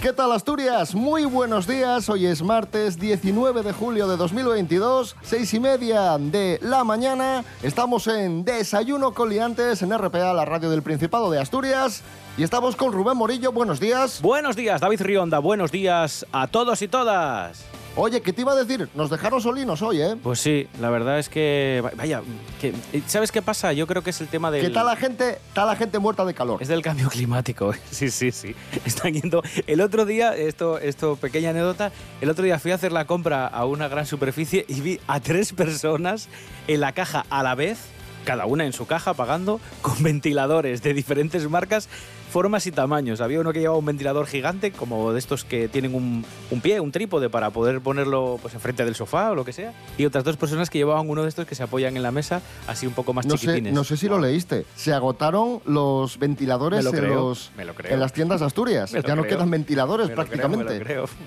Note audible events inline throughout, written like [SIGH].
¿Qué tal Asturias? Muy buenos días. Hoy es martes 19 de julio de 2022, seis y media de la mañana. Estamos en Desayuno con Liantes en RPA, la radio del Principado de Asturias. Y estamos con Rubén Morillo. Buenos días. Buenos días, David Rionda. Buenos días a todos y todas. Oye, ¿qué te iba a decir? Nos dejaron solinos hoy, ¿eh? Pues sí, la verdad es que. Vaya, que, ¿sabes qué pasa? Yo creo que es el tema del. ¿Qué tal la gente, está la gente muerta de calor? Es del cambio climático. [LAUGHS] Sí, sí, sí. Están yendo. El otro día, esto, esto, pequeña anécdota, el otro día fui a hacer la compra a una gran superficie y vi a tres personas en la caja a la vez, cada una en su caja pagando, [LAUGHS] con ventiladores de diferentes marcas formas y tamaños. Había uno que llevaba un ventilador gigante, como de estos que tienen un, pie, un trípode para poder ponerlo pues enfrente del sofá o lo que sea. Y otras dos personas que llevaban uno de estos que se apoyan en la mesa, así un poco más no chiquitines. Sé, no sé si lo leíste. Se agotaron los ventiladores en, los, en, las tiendas Asturias. ya no quedan ventiladores prácticamente.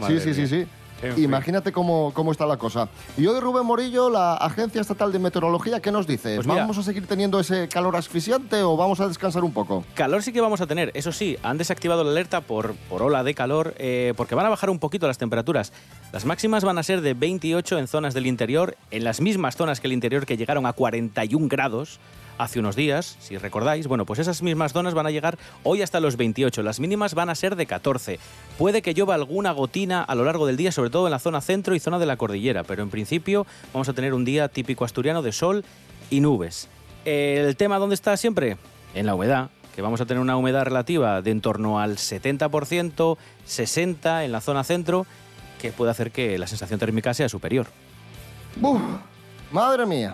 sí, sí, sí, sí. Imagínate cómo, cómo, está la cosa. Y hoy Rubén Morillo, la Agencia Estatal de Meteorología, ¿qué nos dice? Pues ¿Vamos a seguir teniendo ese calor asfixiante o vamos a descansar un poco? Calor sí que vamos a tener. Eso sí, han desactivado la alerta por, por ola de calor eh, porque van a bajar un poquito las temperaturas. Las máximas van a ser de 28 en zonas del interior, en las mismas zonas que el interior que llegaron a 41 grados hace unos días, si recordáis. Bueno, pues esas mismas zonas van a llegar hoy hasta los 28. Las mínimas van a ser de 14. Puede que llueva alguna gotina a lo largo del día, sobre todo en la zona centro y zona de la cordillera, pero en principio vamos a tener un día típico asturiano de sol y nubes. ¿El tema dónde está siempre? En la humedad que vamos a tener una humedad relativa de en torno al 70%, 60% en la zona centro, que puede hacer que la sensación térmica sea superior. ¡Buf! ¡Madre mía!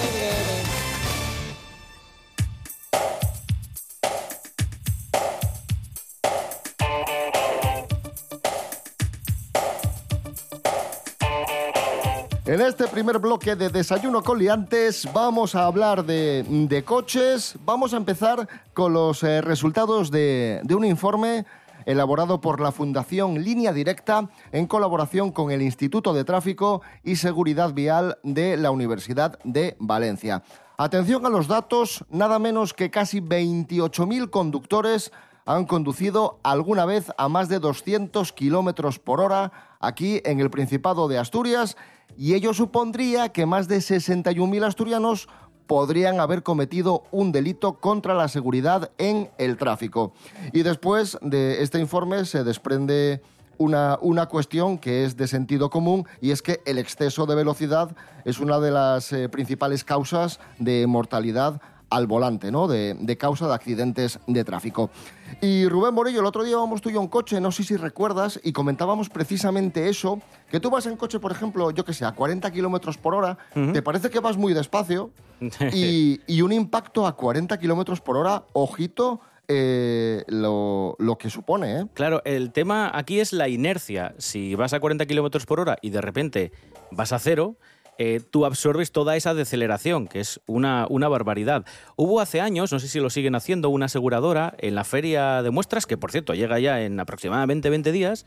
En este primer bloque de Desayuno con Liantes vamos a hablar de, coches. Vamos a empezar con los eh, resultados de, de un informe elaborado por la Fundación Línea Directa en colaboración con el Instituto de Tráfico y Seguridad Vial de la Universidad de Valencia. Atención a los datos, nada menos que casi 28.000 conductores han conducido alguna vez a más de 200 kilómetros por hora aquí en el Principado de Asturias y ello supondría que más de 61.000 asturianos podrían haber cometido un delito contra la seguridad en el tráfico. Y después de este informe se desprende una, una, cuestión que es de sentido común y es que el exceso de velocidad es una de las eh, principales causas de mortalidad al volante, ¿no? De, causa de accidentes de tráfico. Y Rubén Morillo, el otro día íbamos tú y yo en coche, no sé si recuerdas, y comentábamos precisamente eso, que tú vas en coche, por ejemplo, yo que sé, a 40 kilómetros por hora, te parece que vas muy despacio, [LAUGHS] y, un impacto a 40 kilómetros por hora, ojito, eh, lo, lo, que supone. ¿eh? Claro, el tema aquí es la inercia. Si vas a 40 kilómetros por hora y de repente vas a cero, eh, tú absorbes toda esa deceleración, que es una, una barbaridad. Hubo hace años, no sé si lo siguen haciendo, una aseguradora en la feria de muestras, que por cierto llega ya en aproximadamente 20 días,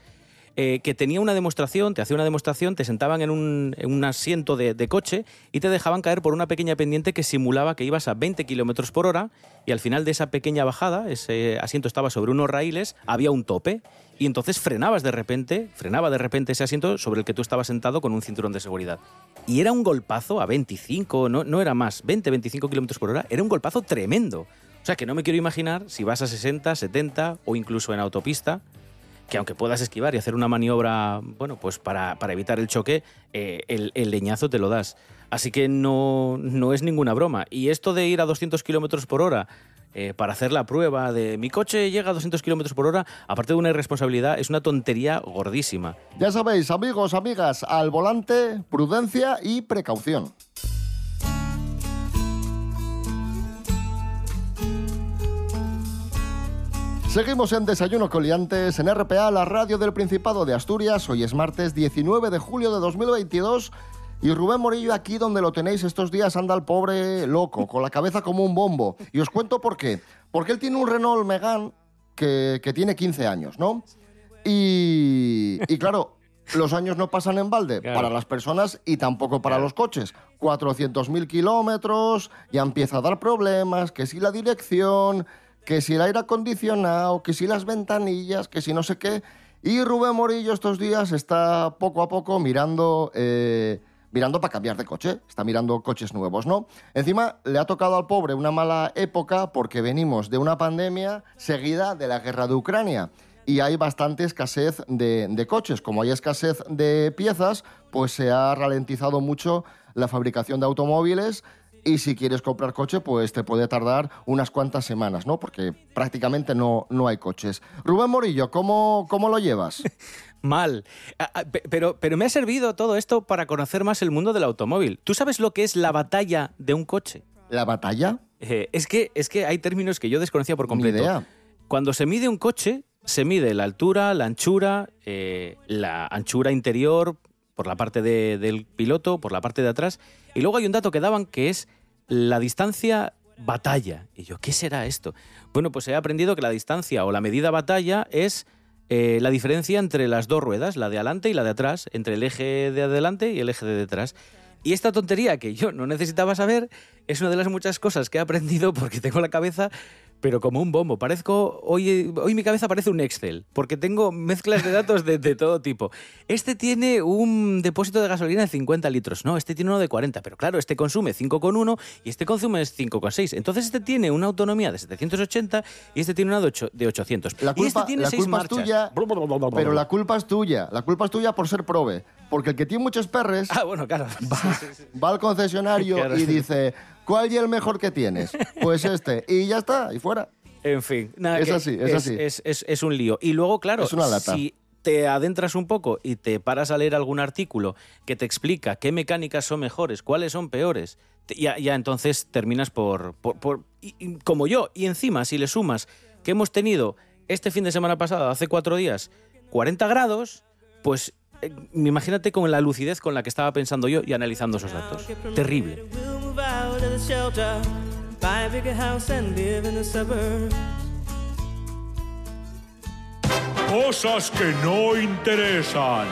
eh, que tenía una demostración, te hacía una demostración, te sentaban en un, asiento de, coche y te dejaban caer por una pequeña pendiente que simulaba que ibas a 20 kilómetros por hora y al final de esa pequeña bajada, ese asiento estaba sobre unos raíles, había un tope y entonces frenabas de repente, frenaba de repente ese asiento sobre el que tú estabas sentado con un cinturón de seguridad. Y era un golpazo a 25, no, no era más, 20, 25 kilómetros por hora, era un golpazo tremendo. O sea que no me quiero imaginar si vas a 60, 70 o incluso en autopista, que aunque puedas esquivar y hacer una maniobra, bueno, pues para, evitar el choque, eh, el, el, leñazo te lo das. Así que no, no es ninguna broma. Y esto de ir a 200 kilómetros por hora eh, para hacer la prueba de mi coche llega a 200 kilómetros por hora, aparte de una irresponsabilidad, es una tontería gordísima. Ya sabéis, amigos, amigas, al volante, prudencia y precaución. Seguimos en Desayuno Coliantes en RPA, la radio del Principado de Asturias. Hoy es martes 19 de julio de 2022 y Rubén Morillo aquí donde lo tenéis estos días anda el pobre loco, con la cabeza como un bombo. Y os cuento por qué. Porque él tiene un Renault Megane que, que tiene 15 años, ¿no? Y, y claro, los años no pasan en balde Claro. para las personas y tampoco para los coches. 400.000 kilómetros, ya empieza a dar problemas, que si la dirección, que si el aire acondicionado, que si las ventanillas, que si no sé qué. Y Rubén Morillo estos días está poco a poco mirando... eh, mirando para cambiar de coche, está mirando coches nuevos, ¿no? Encima le ha tocado al pobre una mala época porque venimos de una pandemia seguida de la guerra de Ucrania y hay bastante escasez de, coches. Como hay escasez de piezas, pues se ha ralentizado mucho la fabricación de automóviles y si quieres comprar coche, pues te puede tardar unas cuantas semanas, ¿no? Porque prácticamente no, no hay coches. Rubén Morillo, ¿cómo, cómo lo llevas? [LAUGHS] Mal. Ah, ah, pe- Pero, pero me ha servido todo esto para conocer más el mundo del automóvil. ¿Tú sabes lo que es la batalla de un coche? ¿La batalla? Eh, es, que, es que hay términos que yo desconocía por Ni completo. idea. Cuando se mide un coche, se mide la altura, la anchura, eh, la anchura interior por la parte de- del piloto, por la parte de atrás. Y luego hay un dato que daban que es la distancia batalla. Y yo, ¿qué será esto? Bueno, pues he aprendido que la distancia o la medida batalla es eh, la diferencia entre las dos ruedas, la de adelante y la de atrás, entre el eje de adelante y el eje de detrás. Y esta tontería que yo no necesitaba saber es una de las muchas cosas que he aprendido porque tengo la cabeza, pero como un bombo. Parezco, hoy, hoy mi cabeza parece un Excel, porque tengo mezclas de datos de, de todo tipo. Este tiene un depósito de gasolina de 50 litros, no, este tiene uno de 40, pero claro, este consume 5,1 y este consume 5,6. Entonces este tiene una autonomía de 780 y este tiene una de, ocho- de 800. La y culpa, este tiene la seis culpa es tuya, pero la culpa es tuya. La culpa es tuya por ser prove. Porque el que tiene muchos perres Ah, bueno, claro. va al concesionario [LAUGHS] Claro. y dice, ¿cuál es el mejor que tienes? Pues [LAUGHS] este. Y ya está, y fuera. En fin, nada, Es que así, es así. Es, es- es un lío. Y luego, claro, Es una lata. si te adentras un poco y te paras a leer algún artículo que te explica qué mecánicas son mejores, cuáles son peores, ya, ya entonces terminas por... por- por- y- y como yo. Y encima, si le sumas que hemos tenido este fin de semana pasado, hace cuatro días, 40 grados, pues eh, imagínate con la lucidez con la que estaba pensando yo y analizando esos datos. Terrible. We'll move out of the shelter, buy a bigger house and live in the suburbs. Cosas que no interesan.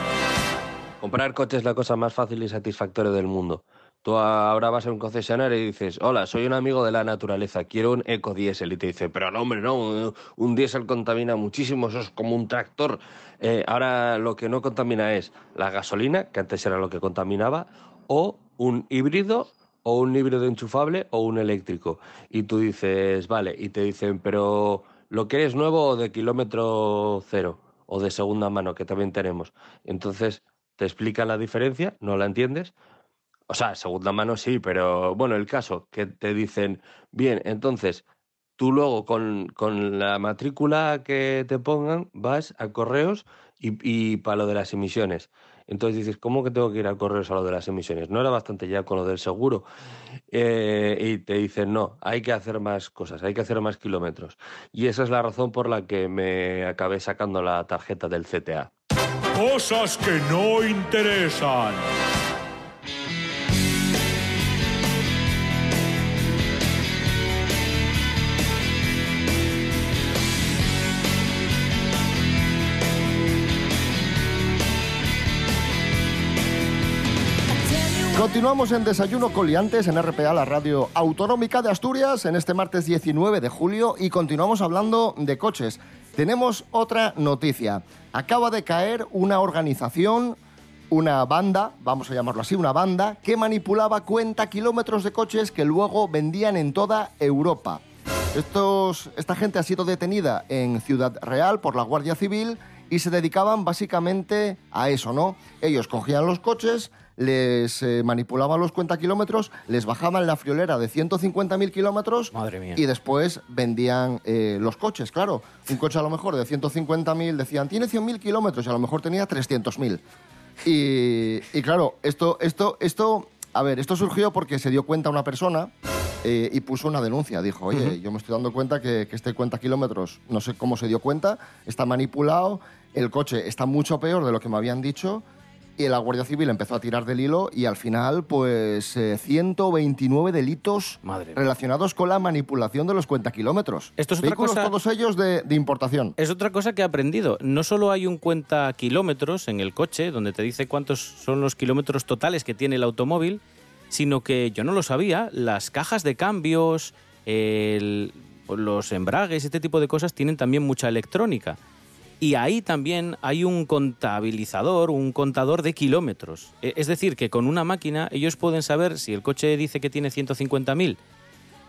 Comprar coche es la cosa más fácil y satisfactoria del mundo. Tú ahora vas a un concesionario y dices, hola, soy un amigo de la naturaleza, quiero un ecodiesel. Y te dice, pero no, hombre, no, un diésel contamina muchísimo, eso es como un tractor. Eh, ahora lo que no contamina es la gasolina, que antes era lo que contaminaba, o un híbrido, o un híbrido enchufable, o un eléctrico. Y tú dices, vale, y te dicen, pero ¿lo quieres nuevo o de kilómetro cero? O de segunda mano, que también tenemos. Entonces te explican la diferencia, no la entiendes. O sea, segunda mano sí, pero bueno, el caso que te dicen, bien, entonces tú luego con, con la matrícula que te pongan vas a correos y, y para lo de las emisiones. Entonces dices, ¿cómo que tengo que ir a correos a lo de las emisiones? No era bastante ya con lo del seguro. Eh, y te dicen, no, hay que hacer más cosas, hay que hacer más kilómetros. Y esa es la razón por la que me acabé sacando la tarjeta del CTA. Cosas que no interesan. Continuamos en Desayuno Coliantes en RPA, la radio autonómica de Asturias, en este martes 19 de julio y continuamos hablando de coches. Tenemos otra noticia. Acaba de caer una organización, una banda, vamos a llamarlo así, una banda, que manipulaba cuenta kilómetros de coches que luego vendían en toda Europa. Esta gente ha sido detenida en Ciudad Real por la Guardia Civil y se dedicaban básicamente a eso, ¿no? Ellos cogían los coches, les eh, manipulaban los cuenta kilómetros, les bajaban la friolera de 150.000 kilómetros Madre mía. y después vendían eh, los coches, claro. Un coche a lo mejor de 150.000 decían, tiene 100.000 kilómetros y a lo mejor tenía 300.000. Y, y claro, esto, esto, esto, a ver, esto surgió porque se dio cuenta una persona eh, y puso una denuncia. Dijo, oye, yo me estoy dando cuenta que, que este cuenta kilómetros, no sé cómo se dio cuenta, está manipulado, el coche está mucho peor de lo que me habían dicho. Y la Guardia Civil empezó a tirar del hilo y al final, pues, eh, 129 delitos Madre mía. relacionados con la manipulación de los cuentakilómetros. Esto es otra cosa- todos ellos de, de importación. Es otra cosa que he aprendido. No solo hay un cuenta kilómetros en el coche, donde te dice cuántos son los kilómetros totales que tiene el automóvil, sino que yo no lo sabía, las cajas de cambios, el- los embragues, este tipo de cosas tienen también mucha electrónica. Y ahí también hay un contabilizador, un contador de kilómetros. E- Es decir, que con una máquina ellos pueden saber si el coche dice que tiene 150.000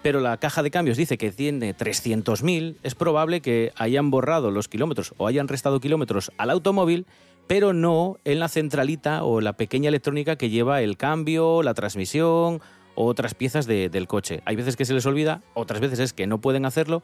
pero la caja de cambios dice que tiene 300.000, es probable que hayan borrado los kilómetros o hayan restado kilómetros al automóvil, pero no en la centralita o la pequeña electrónica que lleva el cambio, la transmisión o otras piezas de- del coche. Hay veces que se les olvida, otras veces es que no pueden hacerlo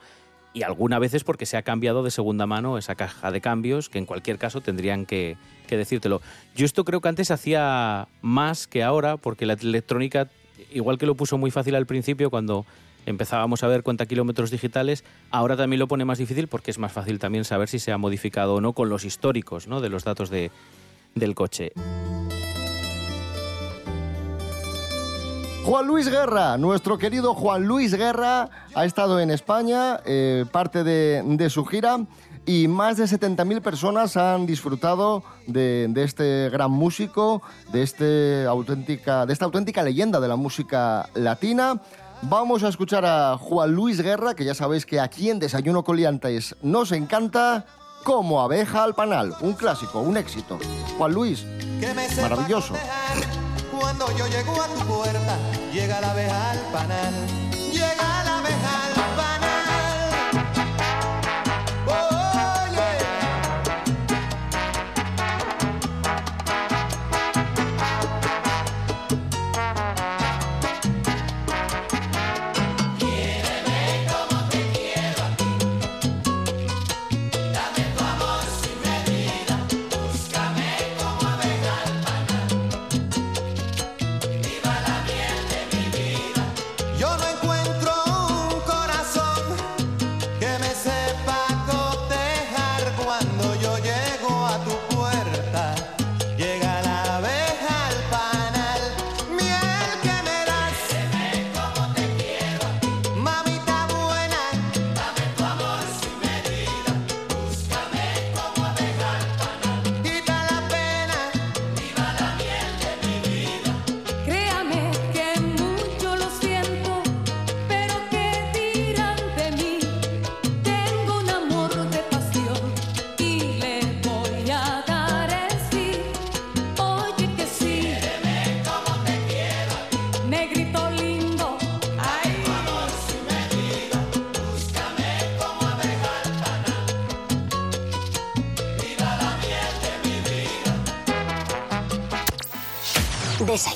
y alguna vez es porque se ha cambiado de segunda mano esa caja de cambios, que en cualquier caso tendrían que, que decírtelo. Yo esto creo que antes hacía más que ahora, porque la electrónica, igual que lo puso muy fácil al principio cuando empezábamos a ver cuenta kilómetros digitales, ahora también lo pone más difícil porque es más fácil también saber si se ha modificado o no con los históricos ¿no? de los datos de, del coche. Juan Luis Guerra, nuestro querido Juan Luis Guerra, ha estado en España, eh, parte de, de su gira, y más de 70.000 personas han disfrutado de, de este gran músico, de, este auténtica, de esta auténtica leyenda de la música latina. Vamos a escuchar a Juan Luis Guerra, que ya sabéis que aquí en Desayuno Coliantes nos encanta, como abeja al panal, un clásico, un éxito. Juan Luis, Maravilloso. Cuando yo llego a tu puerta, llega la abeja al panal. Llega la abeja al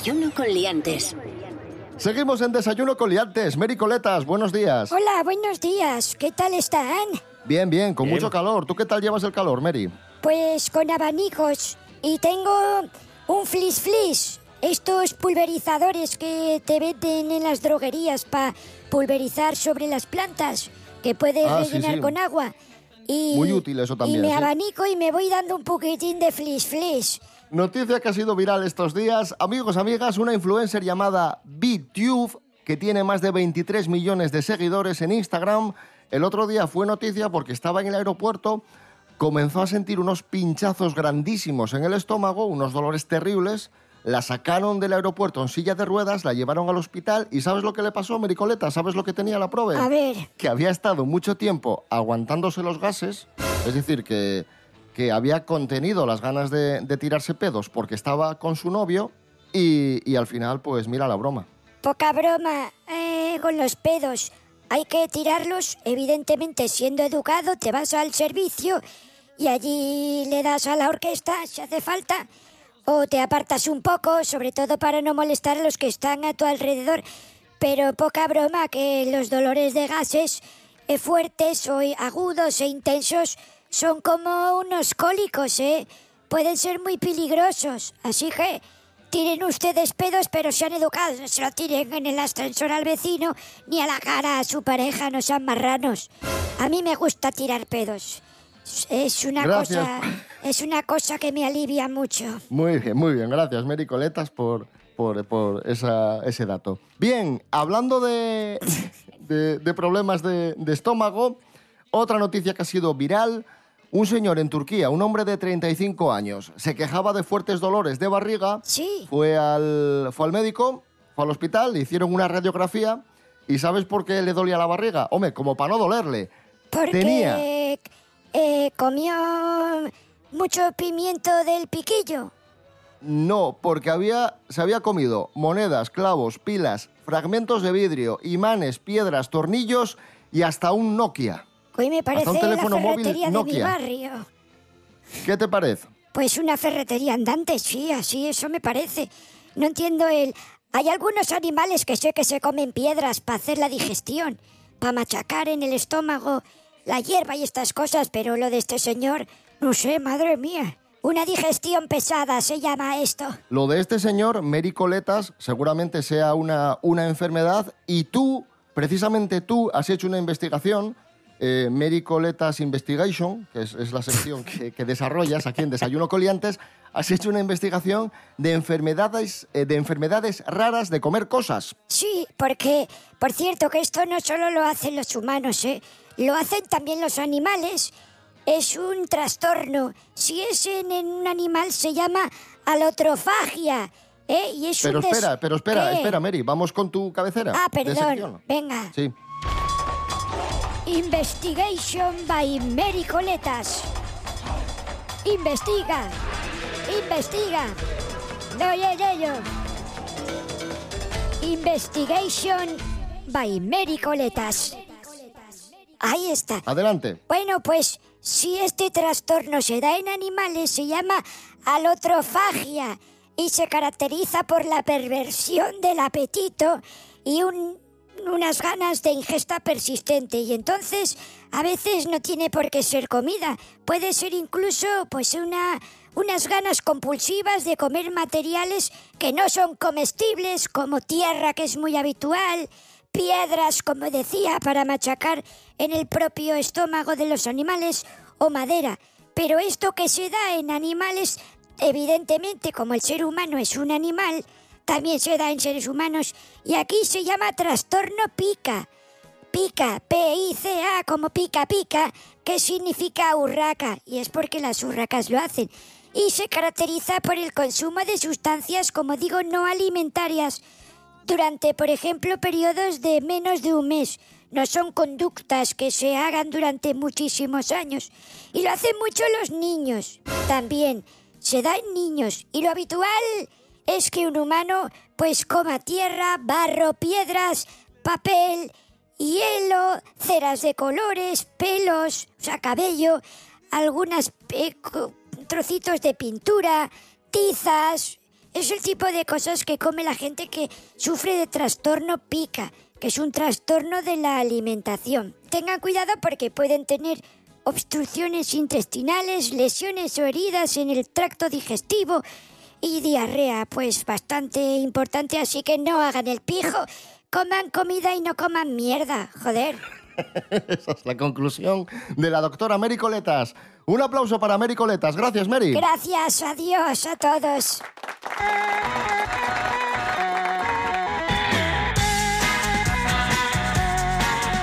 Desayuno con liantes. seguimos en Desayuno Coliantes. Mary Coletas, buenos días. Hola, buenos días. ¿Qué tal están? Bien, bien, con Bien. mucho calor. ¿Tú qué tal llevas el calor, Mary? Pues con abanicos. Y tengo un flis flis. Estos pulverizadores que te venden en las droguerías para pulverizar sobre las plantas, que puedes Ah, sí, rellenar sí. con agua. Y, Muy útil eso también, Y me sí. abanico y me voy dando un poquitín de flis flis. Noticia que ha sido viral estos días. Amigos, amigas, una influencer llamada BTube, que tiene más de 23 millones de seguidores en Instagram, el otro día fue noticia porque estaba en el aeropuerto, comenzó a sentir unos pinchazos grandísimos en el estómago, unos dolores terribles, la sacaron del aeropuerto en silla de ruedas, la llevaron al hospital y ¿sabes lo que le pasó, Mericoleta? ¿Sabes lo que tenía la prove? A ver, que había estado mucho tiempo aguantándose los gases, es decir, que, que había contenido las ganas de, tirarse pedos porque estaba con su novio y, y al final, pues mira la broma. poca broma eh, con los pedos. Hay que tirarlos, evidentemente siendo educado, te vas al servicio y allí le das a la orquesta si hace falta. O te apartas un poco, sobre todo para no molestar a los que están a tu alrededor. Pero poca broma que los dolores de gases eh, fuertes o agudos e intensos son como unos cólicos, ¿eh? Pueden ser muy peligrosos. Así que Tiren ustedes pedos, pero sean educados. No se lo tiren en el ascensor al vecino ni a la cara a su pareja, no sean marranos. A mí me gusta tirar pedos. Es- una Gracias. cosa, es una cosa que me alivia mucho. Muy bien, muy bien. Gracias, Mary Coletas, por, por, por esa- ese dato. Bien, hablando de, de- de problemas de, de estómago, otra noticia que ha sido viral. Un señor en Turquía, un hombre de 35 años, se quejaba de fuertes dolores de barriga. Sí. Fue al, fue al médico, fue al hospital, le hicieron una radiografía. ¿Y sabes por qué le dolía la barriga? Hombre, como para no dolerle. Porque Tenía eh, comió mucho pimiento del piquillo. No, porque había, se había comido monedas, clavos, pilas, fragmentos de vidrio, imanes, piedras, tornillos y hasta un Nokia. Hoy me parece un teléfono la móvil ferretería de mi barrio. ¿Qué te parece? Pues una ferretería andante, sí, así, eso me parece. No entiendo el... Hay algunos animales que sé que se comen piedras para hacer la digestión, para machacar en el estómago la hierba y estas cosas, pero lo de este señor, no sé, madre mía. Una digestión pesada se llama esto. Lo de este señor, Mary Coletas, seguramente sea una, una enfermedad y tú, precisamente tú, has hecho una investigación, eh, Mary Coletas Investigation, que es, es la sección que, que desarrollas aquí en Desayuno Coliantes, has hecho una investigación de enfermedades, eh, de enfermedades raras de comer cosas. Sí, porque, por cierto, que esto no solo lo hacen los humanos, ¿eh? Lo hacen también los animales. Es un trastorno. Si es en, en un animal, se llama alotrofagia. ¿eh? Y es Pero un des- espera, pero espera, espera, Mary, vamos con tu cabecera. Ah, perdón. Venga. Sí. Investigation by Mary Coletas. Investiga. Investiga. No, yo, yo. Investigation by Mary Coletas. Ahí está. Adelante. Bueno, pues si este trastorno se da en animales, se llama alotrofagia y se caracteriza por la perversión del apetito y un- unas ganas de ingesta persistente. Y entonces, a veces no tiene por qué ser comida. Puede ser incluso, pues, una, unas ganas compulsivas de comer materiales que no son comestibles, como tierra, que es muy habitual, piedras, como decía, para machacar en el propio estómago de los animales o madera. Pero esto que se da en animales, evidentemente, como el ser humano es un animal, también se da en seres humanos y aquí se llama trastorno pica. Pica, P-I-C-A, como pica pica, que significa urraca, y es porque las urracas lo hacen. Y se caracteriza por el consumo de sustancias, como digo, no alimentarias, durante, por ejemplo, periodos de menos de un mes. No son conductas que se hagan durante muchísimos años. Y lo hacen mucho los niños. También se da en niños. Y lo habitual es que un humano pues coma tierra, barro, piedras, papel, hielo, ceras de colores, pelos, o sea, cabello, algunas co- trocitos de pintura, tizas. Es el tipo de cosas que come la gente que sufre de trastorno pica, que es un trastorno de la alimentación. Tengan cuidado porque pueden tener obstrucciones intestinales, lesiones o heridas en el tracto digestivo y diarrea, pues bastante importante, así que no hagan el pijo, coman comida y no coman mierda, joder. [LAUGHS] Esa es la conclusión de la doctora Mary Coletas. Un aplauso para Mary Coletas. Gracias, Mary. Gracias, adiós a todos.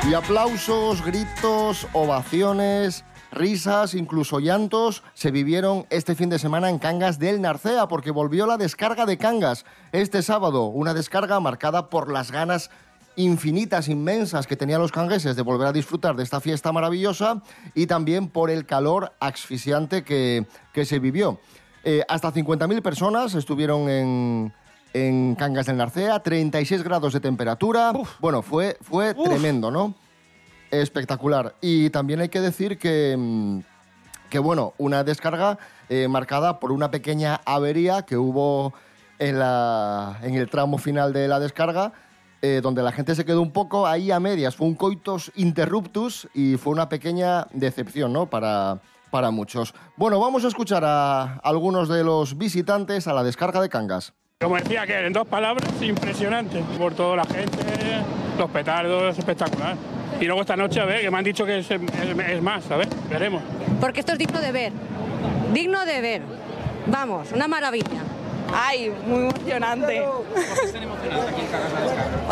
Y aplausos, gritos, ovaciones, risas, incluso llantos se vivieron este fin de semana en Cangas del Narcea porque volvió la descarga de Cangas este sábado. Una descarga marcada por las ganas infinitas, inmensas que tenían los cangueses de volver a disfrutar de esta fiesta maravillosa y también por el calor asfixiante que, que se vivió. Eh, hasta 50.000 personas estuvieron en, en Cangas del Narcea, 36 grados de temperatura. Bueno, fue, fue tremendo, ¿no? Espectacular. Y también hay que decir que, mm, que bueno, una descarga eh, marcada por una pequeña avería que hubo en, la, en el tramo final de la descarga, eh, donde la gente se quedó un poco ahí a medias. Fue un coitus interruptus y fue una pequeña decepción, ¿no? Para, para muchos. Bueno, vamos a escuchar a algunos de los visitantes a la descarga de Cangas. Como decía que en dos palabras, impresionante. Por toda la gente, los petardos, espectacular. Y luego esta noche, a ver, que me han dicho que es, es- es más, a ver, veremos. Porque esto es digno de ver. Digno de ver. Vamos, una maravilla. Ay, muy emocionante.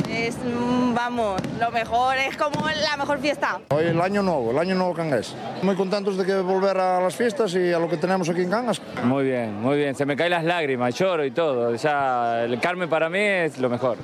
Pues, mm, vamos, lo mejor, es como la mejor fiesta. Hoy el año nuevo, el año nuevo cangués. Muy contentos de que volver a las fiestas y a lo que tenemos aquí en Cangas. Muy bien, muy bien. Se me caen las lágrimas, lloro y todo. Ya el Carmen para mí es lo mejor.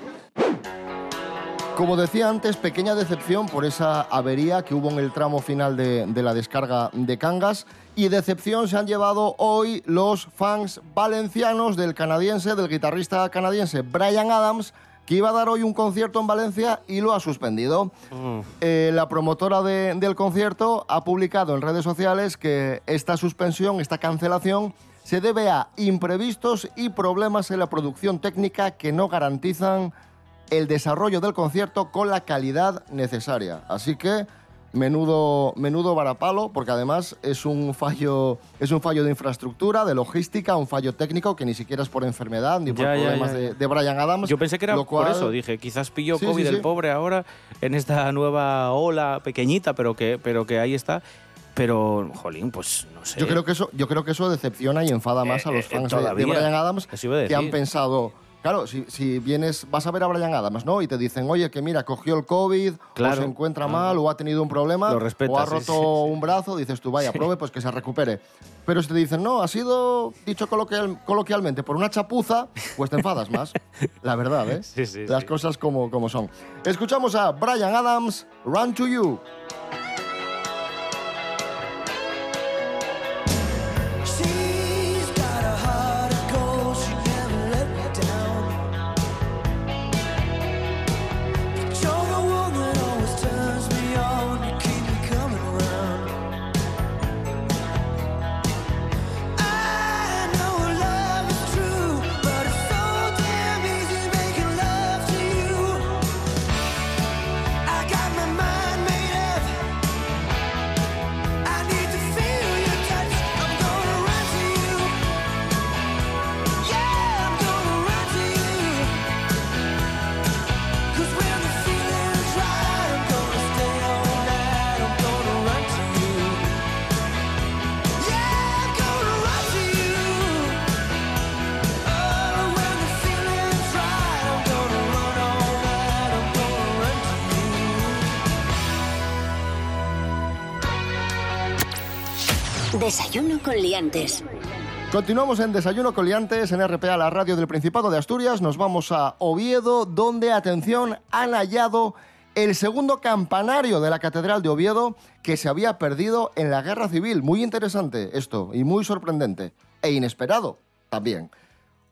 Como decía antes, pequeña decepción por esa avería que hubo en el tramo final de, de la descarga de Cangas. Y decepción se han llevado hoy los fans valencianos del canadiense, del guitarrista canadiense Brian Adams, que iba a dar hoy un concierto en Valencia y lo ha suspendido. Eh, la promotora de- del concierto ha publicado en redes sociales que esta suspensión, esta cancelación, se debe a imprevistos y problemas en la producción técnica que no garantizan el desarrollo del concierto con la calidad necesaria. Así que menudo, menudo varapalo, porque además es un fallo, es un fallo de infraestructura, de logística, un fallo técnico que ni siquiera es por enfermedad ni por Ya, problemas ya, ya. De, de Brian Adams. Yo pensé que era lo por cual- eso, dije, quizás pilló Sí, COVID sí, el sí. pobre ahora en esta nueva ola pequeñita, pero que, pero que ahí está. Pero, jolín, pues no sé. Yo creo que eso, yo creo que eso decepciona y enfada más a los eh, fans de- de. Brian Adams que han pensado. Claro, si, si vienes, vas a ver a Brian Adams, ¿no? Y te dicen, oye, que mira, cogió el COVID, o se encuentra mal, o ha tenido un problema, Lo o ha sí, roto sí, sí. un brazo, dices tú, vaya, pruebe, pues que se recupere. Pero si te dicen, no, ha sido, dicho coloquial- coloquialmente, por una chapuza, pues te enfadas más. La verdad, ¿eh? [LAUGHS] Sí, sí, Las cosas como, como son. Escuchamos a Brian Adams, Run to You. Desayuno con liantes. Continuamos en Desayuno Coliantes en RPA, la radio del Principado de Asturias. Nos vamos a Oviedo, donde, atención, han hallado el segundo campanario de la Catedral de Oviedo que se había perdido en la Guerra Civil. Muy interesante esto y muy sorprendente. E inesperado también.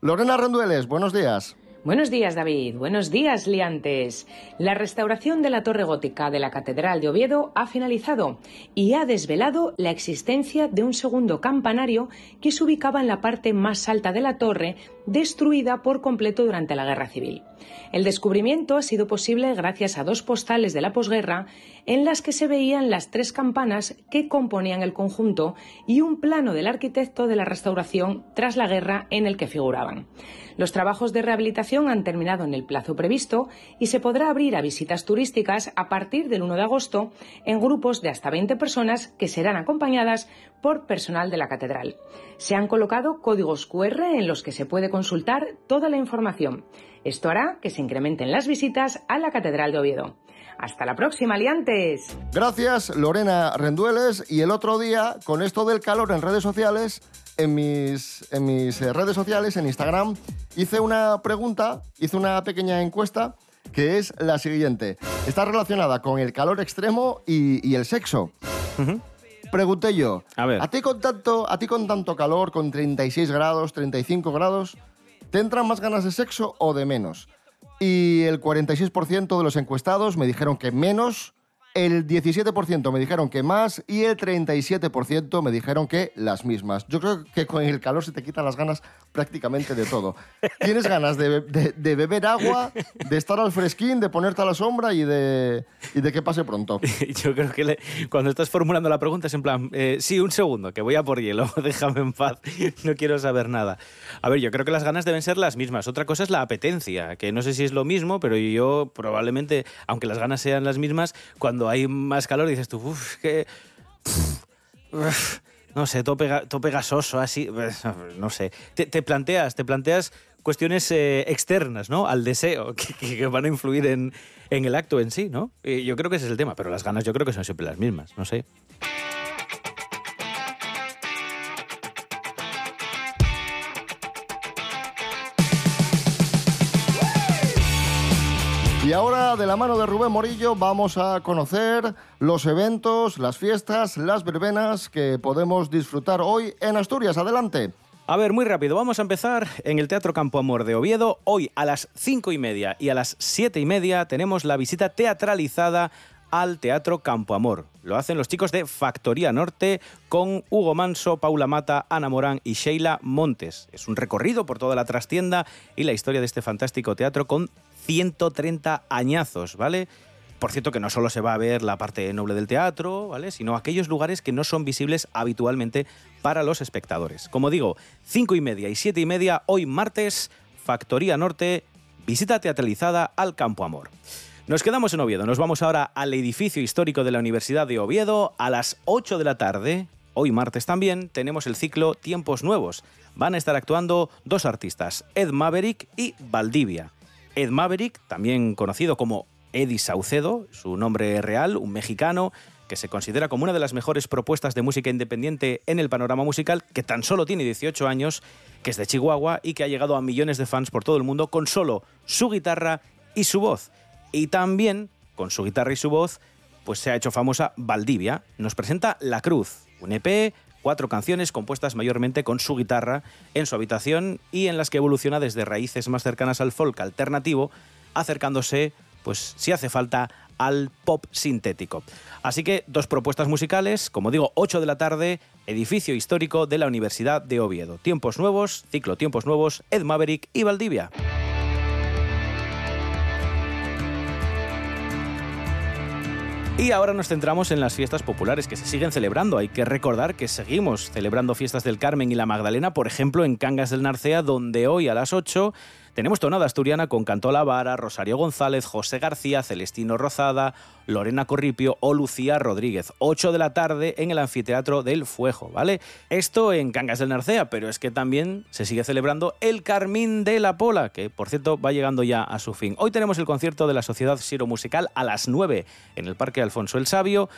Lorena Rendueles, buenos días. Buenos días, David. Buenos días, liantes. La restauración de la torre gótica de la Catedral de Oviedo ha finalizado y ha desvelado la existencia de un segundo campanario que se ubicaba en la parte más alta de la torre, destruida por completo durante la Guerra Civil. El descubrimiento ha sido posible gracias a dos postales de la posguerra en las que se veían las tres campanas que componían el conjunto y un plano del arquitecto de la restauración tras la guerra en el que figuraban. Los trabajos de rehabilitación han terminado en el plazo previsto y se podrá abrir a visitas turísticas a partir del 1 de agosto en grupos de hasta 20 personas que serán acompañadas por personal de la catedral. Se han colocado códigos QR en los que se puede consultar toda la información. Esto hará que se incrementen las visitas a la Catedral de Oviedo. Hasta la próxima, liantes. Gracias, Lorena Rendueles. Y el otro día, con esto del calor en redes sociales, en mis, en mis eh, redes sociales, en Instagram, hice una pregunta, hice una pequeña encuesta que es la siguiente. Está relacionada con el calor extremo y, y el sexo. Pregunté yo, A ver. ti con tanto, a ti con tanto calor, con 36 grados, 35 grados, ¿te entran más ganas de sexo o de menos? Y el 46% de los encuestados me dijeron que menos el 17% me dijeron que más y el 37% me dijeron que las mismas. Yo creo que con el calor se te quitan las ganas prácticamente de todo. [LAUGHS] Tienes ganas de, de- de beber agua, de estar al fresquín, de ponerte a la sombra y de, y de que pase pronto. [LAUGHS] Yo creo que le- cuando estás formulando la pregunta es en plan, eh, sí, un segundo, que voy a por hielo, [LAUGHS] déjame en paz, no quiero saber nada. A ver, yo creo que las ganas deben ser las mismas. Otra cosa es la apetencia, que no sé si es lo mismo, pero yo probablemente, aunque las ganas sean las mismas, cuando hay más calor dices tú, uff, que... no sé, todo, pega- todo pegasoso, así, no sé. Te, te planteas, te planteas cuestiones eh, externas, ¿no? Al deseo, [LAUGHS] que, van a influir en, en el acto en sí, ¿no? Yo creo que ese es el tema, pero las ganas yo creo que son siempre las mismas, no sé. De la mano de Rubén Morillo, vamos a conocer los eventos, las fiestas, las verbenas que podemos disfrutar hoy en Asturias. Adelante. A ver, muy rápido, vamos a empezar en el Teatro Campo Amor de Oviedo. Hoy a las cinco y media y a las siete y media tenemos la visita teatralizada al Teatro Campo Amor. Lo hacen los chicos de Factoría Norte con Hugo Manso, Paula Mata, Ana Morán y Sheila Montes. Es un recorrido por toda la trastienda y la historia de este fantástico teatro con 130 añazos, ¿vale? Por cierto, que no solo se va a ver la parte noble del teatro, ¿vale? Sino aquellos lugares que no son visibles habitualmente para los espectadores. Como digo, cinco y media y siete y media, hoy martes, Factoría Norte, visita teatralizada al Campo Amor. Nos quedamos en Oviedo, nos vamos ahora al edificio histórico de la Universidad de Oviedo a las 8 de la tarde. Hoy martes también tenemos el ciclo Tiempos Nuevos. Van a estar actuando dos artistas, Ed Maverick y Valdivia. Ed Maverick, también conocido como Eddie Saucedo, su nombre real, un mexicano que se considera como una de las mejores propuestas de música independiente en el panorama musical, que tan solo tiene 18 años, que es de Chihuahua y que ha llegado a millones de fans por todo el mundo con solo su guitarra y su voz. Y también, con su guitarra y su voz, pues se ha hecho famosa Valdivia. Nos presenta La Cruz, un EP, cuatro canciones compuestas mayormente con su guitarra en su habitación y en las que evoluciona desde raíces más cercanas al folk alternativo, acercándose, pues si hace falta, al pop sintético. Así que dos propuestas musicales, como digo, 8 de la tarde, edificio histórico de la Universidad de Oviedo. Tiempos nuevos, ciclo Tiempos nuevos, Ed Maverick y Valdivia. Y ahora nos centramos en las fiestas populares que se siguen celebrando. Hay que recordar que seguimos celebrando fiestas del Carmen y la Magdalena, por ejemplo, en Cangas del Narcea, donde hoy a las 8 tenemos tonada asturiana con Cantola Vara, Rosario González, José García, Celestino Rozada, Lorena Corripio o Lucía Rodríguez. 8 de la tarde en el anfiteatro del Fuejo, ¿vale? Esto en Cangas del Narcea, pero es que también se sigue celebrando el Carmín de la Pola, que por cierto va llegando ya a su fin. Hoy tenemos el concierto de la Sociedad Siro Musical a las 9 en el Parque Alfonso el Sabio.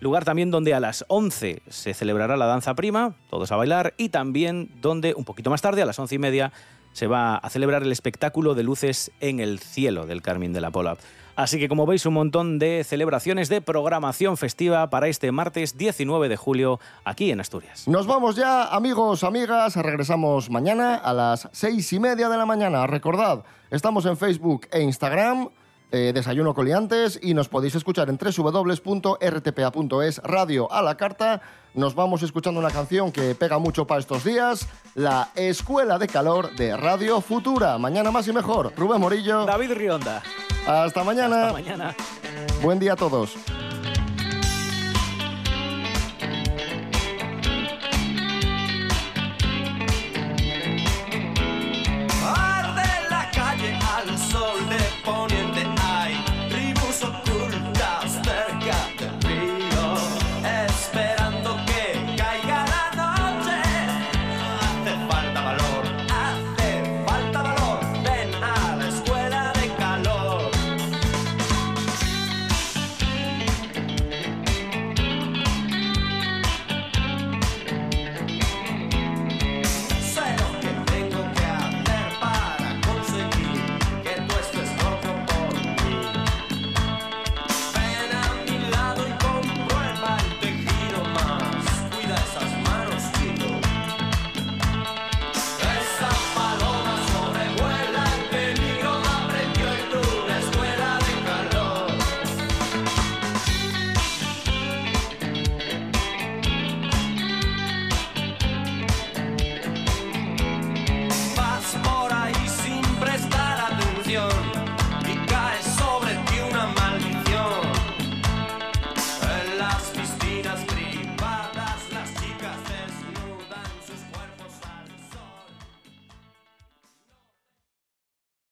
Lugar también donde a las 11 se celebrará la danza prima, todos a bailar, y también donde un poquito más tarde, a las once y media, se va a celebrar el espectáculo de luces en el cielo del Carmín de la Pola. Así que como veis, un montón de celebraciones de programación festiva para este martes 19 de julio aquí en Asturias. Nos vamos ya, amigos, amigas. Regresamos mañana a las seis y media de la mañana. Recordad, estamos en Facebook e Instagram. Eh, Desayuno Coliantes y nos podéis escuchar en www.rtpa.es Radio a la carta. Nos vamos escuchando una canción que pega mucho para estos días, la Escuela de Calor de Radio Futura. Mañana más y mejor. Rubén Morillo. David Rionda. Hasta mañana. Hasta mañana. Buen día a todos.